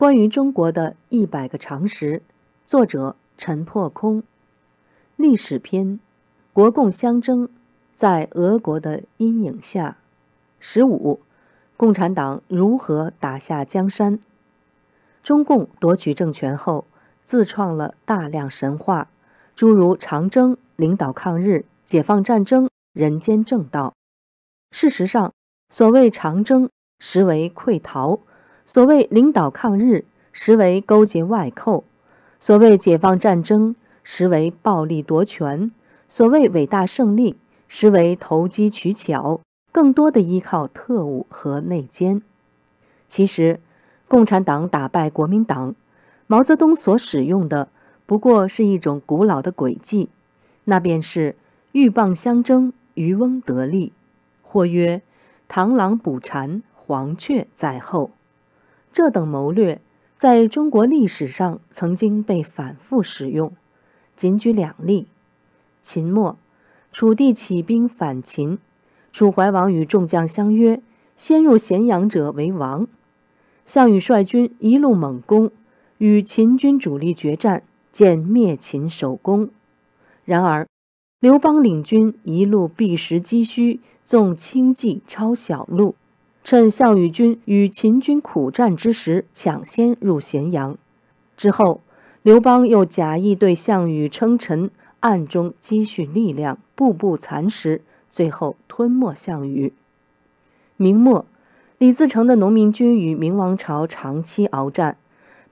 关于中国的一百个常识，作者陈破空。历史篇：国共相争，在俄国的阴影下。十五，共产党如何打下江山？中共夺取政权后，自创了大量神话，诸如长征、领导抗日、解放战争、人间正道。事实上，所谓长征，实为溃逃。所谓领导抗日，实为勾结外寇；所谓解放战争，实为暴力夺权；所谓伟大胜利，实为投机取巧，更多的依靠特务和内奸。其实，共产党打败国民党，毛泽东所使用的不过是一种古老的诡计，那便是鹬蚌相争，渔翁得利，或曰螳螂捕蝉，黄雀在后。这等谋略在中国历史上曾经被反复使用，仅举两例：秦末，楚地起兵反秦，楚怀王与众将相约，先入咸阳者为王。项羽率军一路猛攻，与秦军主力决战，见灭秦首功。然而，刘邦领军一路避实击虚，纵轻骑抄小路。趁项羽军与秦军苦战之时，抢先入咸阳。之后，刘邦又假意对项羽称臣，暗中积蓄力量，步步蚕食，最后吞没项羽。明末，李自成的农民军与明王朝长期鏖战，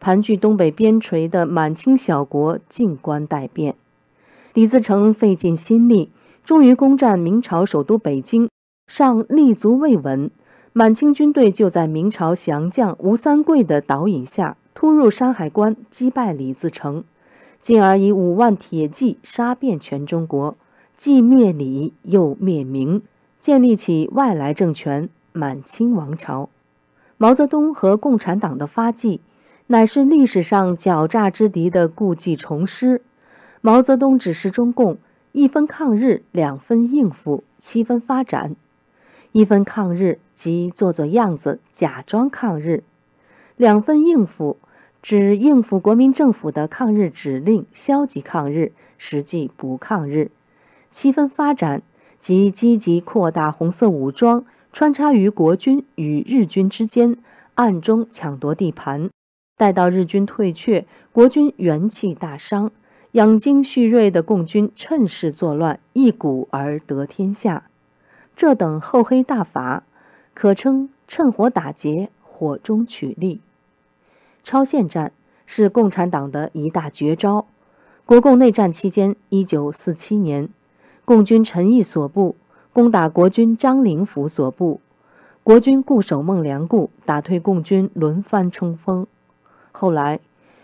盘踞东北边陲的满清小国静观待变。李自成费尽心力，终于攻占明朝首都北京，尚立足未稳。满清军队就在明朝降将吴三桂的导引下，突入山海关，击败李自成，进而以五万铁骑杀遍全中国，既灭李又灭明，建立起外来政权——满清王朝。毛泽东和共产党的发迹，乃是历史上狡诈之敌的故技重施。毛泽东指示中共：一分抗日，两分应付，七分发展。一分抗日，即做做样子，假装抗日；两分应付，指应付国民政府的抗日指令，消极抗日，实际不抗日；七分发展，即积极扩大红色武装，穿插于国军与日军之间，暗中抢夺地盘。待到日军退却，国军元气大伤，养精蓄锐的共军趁势作乱，一鼓而得天下。这等厚黑大法，可称趁火打劫，火中取栗。超限战是共产党的一大绝招。国共内战期间，一九四七年，共军陈毅所部攻打国军张灵甫所部，国军固守孟良崮，打退共军轮番冲锋。后来，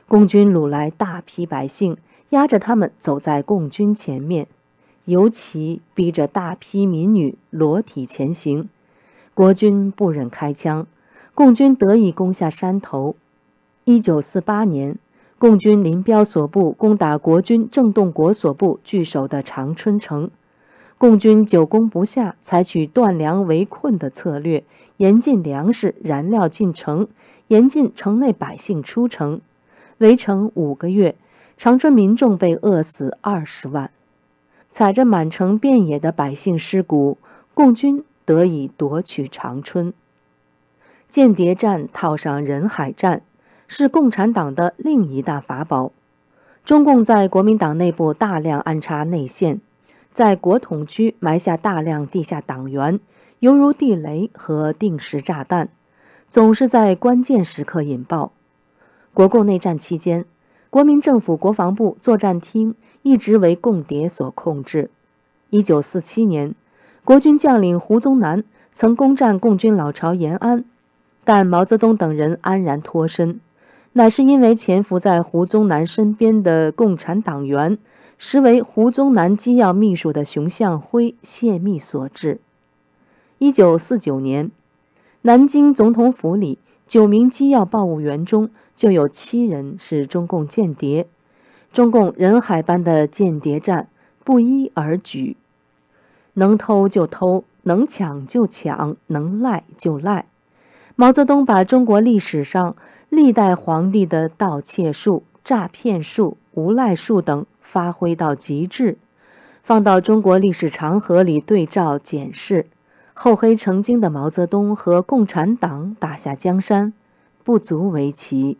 共军掳来大批百姓，压着他们走在共军前面。尤其逼着大批民女裸体前行，国军不忍开枪，共军得以攻下山头。一九四八年，共军林彪所部攻打国军郑洞国所部据守的长春城，共军久攻不下，采取断粮围困的策略，严禁粮食、燃料进城，严禁城内百姓出城。围城五个月，长春民众被饿死二十万。踩着满城遍野的百姓尸骨，共军得以夺取长春。间谍战套上人海战，是共产党的另一大法宝。中共在国民党内部大量安插内线，在国统区埋下大量地下党员，犹如地雷和定时炸弹，总是在关键时刻引爆。国共内战期间。国民政府国防部作战厅一直为共谍所控制。一九四七年，国军将领胡宗南曾攻占共军老巢延安，但毛泽东等人安然脱身，乃是因为潜伏在胡宗南身边的共产党员，实为胡宗南机要秘书的熊向晖泄密所致。一九四九年，南京总统府里。九名机要报务员中，就有七人是中共间谍。中共人海般的间谍战不一而举，能偷就偷，能抢就抢，能赖就赖。毛泽东把中国历史上历代皇帝的盗窃术、诈骗术、无赖术等发挥到极致，放到中国历史长河里对照检视，厚黑成精的毛泽东和共产党打下江山，不足为奇。